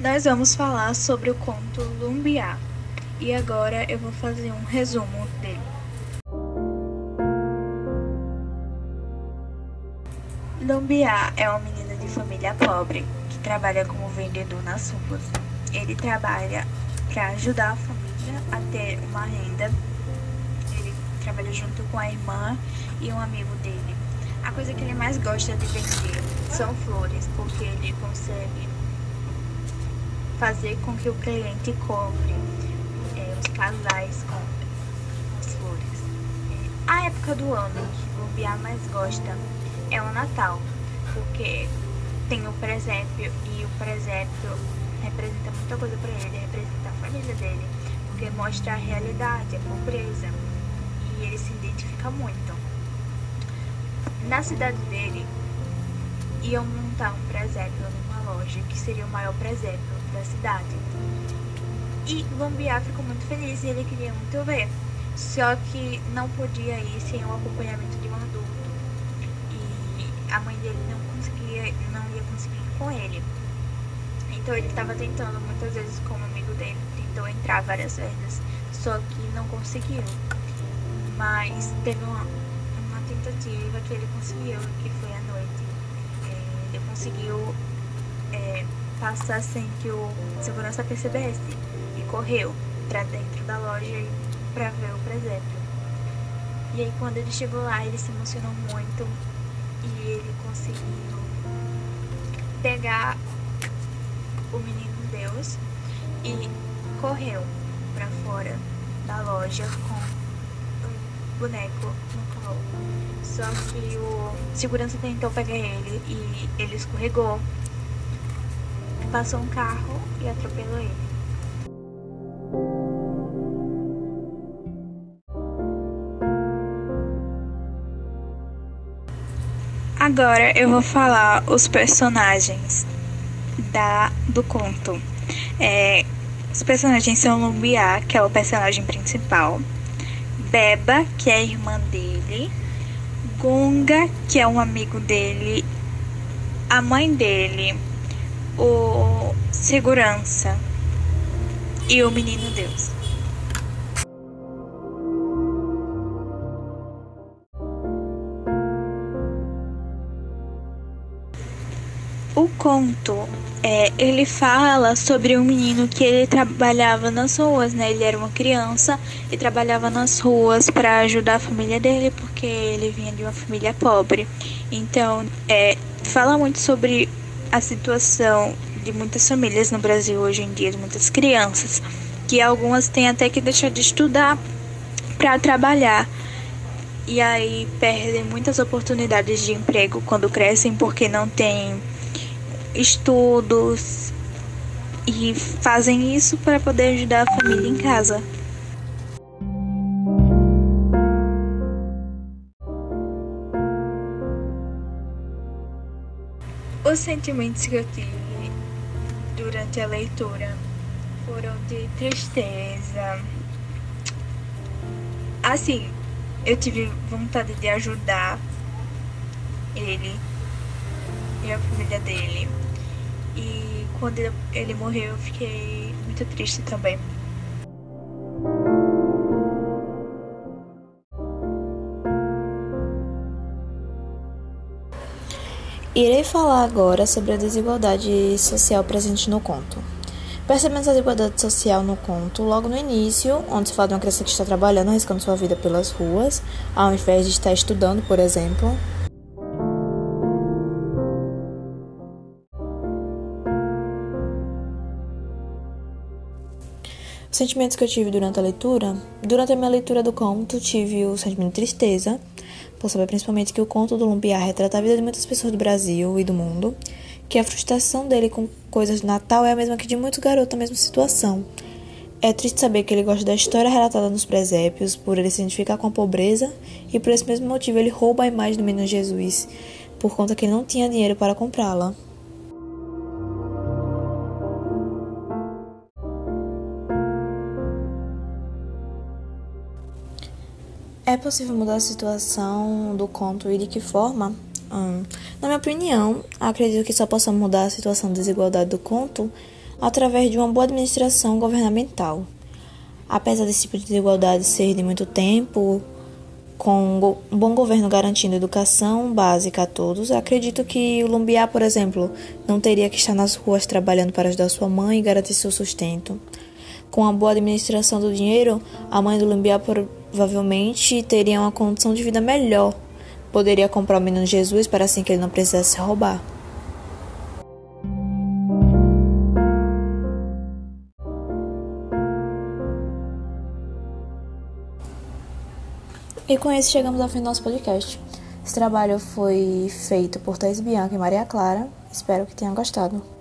nós vamos falar sobre o conto Lumbiá. E agora eu vou fazer um resumo dele. Lumbiá é uma menina de família pobre que trabalha como vendedor nas ruas. Ele trabalha para ajudar a família a ter uma renda. Ele trabalha junto com a irmã e um amigo dele. A coisa que ele mais gosta de vender são flores, porque ele consegue fazer com que o cliente compre, é, os casais comprem as flores. É, a época do ano que o Biá mais gosta é o Natal, porque tem o presépio e o presépio representa muita coisa para ele, representa a família dele, porque mostra a realidade, a pobreza e ele se identifica muito. Na cidade dele, iam montar um presépio numa loja que seria o maior presépio da cidade. E Lambiá ficou muito feliz e ele queria muito ver. Só que não podia ir sem o acompanhamento de um adulto. E a mãe dele não conseguia, não ia conseguir ir com ele. Então ele estava tentando muitas vezes como amigo dele, tentou entrar várias vezes, só que não conseguiu. Mas teve uma, uma tentativa que ele conseguiu, que foi à noite. Ele conseguiu é, passar sem que o segurança percebesse e correu para dentro da loja para ver o presépio. E aí quando ele chegou lá, ele se emocionou muito e ele conseguiu pegar o menino Deus e correu para fora da loja com o boneco no colo. Só que o segurança tentou pegar ele e ele escorregou passou um carro e atropelou ele. Agora eu vou falar os personagens da do conto. É, os personagens são Lumbiá, que é o personagem principal, Beba, que é a irmã dele, Gunga, que é um amigo dele, a mãe dele, o segurança e o menino Deus. O conto, é, ele fala sobre um menino que ele trabalhava nas ruas, né? Ele era uma criança e trabalhava nas ruas para ajudar a família dele, porque ele vinha de uma família pobre. Então, é, fala muito sobre a situação de muitas famílias no Brasil hoje em dia, de muitas crianças, que algumas têm até que deixar de estudar para trabalhar. E aí perdem muitas oportunidades de emprego quando crescem porque não têm estudos e fazem isso para poder ajudar a família em casa. Os sentimentos que eu tive durante a leitura foram de tristeza. Assim, eu tive vontade de ajudar ele e a família dele. E quando ele morreu, eu fiquei muito triste também. Irei falar agora sobre a desigualdade social presente no conto. Percebemos a desigualdade social no conto logo no início, onde se fala de uma criança que está trabalhando, arriscando sua vida pelas ruas, ao invés de estar estudando, por exemplo. Sentimentos que eu tive durante a leitura, durante a minha leitura do conto, tive o sentimento de tristeza, por saber principalmente que o conto do Lumpiá retrata a vida de muitas pessoas do Brasil e do mundo, que a frustração dele com coisas de Natal é a mesma que de muitos garotos na mesma situação. É triste saber que ele gosta da história relatada nos presépios, por ele se identificar com a pobreza, e por esse mesmo motivo ele rouba a imagem do menino Jesus, por conta que ele não tinha dinheiro para comprá-la. É possível mudar a situação do conto e de que forma? Hum, na minha opinião, acredito que só possa mudar a situação de desigualdade do conto através de uma boa administração governamental. Apesar desse tipo de desigualdade ser de muito tempo, com um bom governo garantindo educação básica a todos, acredito que o Lumbiá, por exemplo, não teria que estar nas ruas trabalhando para ajudar sua mãe e garantir seu sustento. Com a boa administração do dinheiro, a mãe do Lumbiá provavelmente teria uma condição de vida melhor. Poderia comprar o menino Jesus para assim que ele não precisasse roubar. E com isso chegamos ao fim do nosso podcast. Esse trabalho foi feito por Thais Bianca e Maria Clara. Espero que tenham gostado.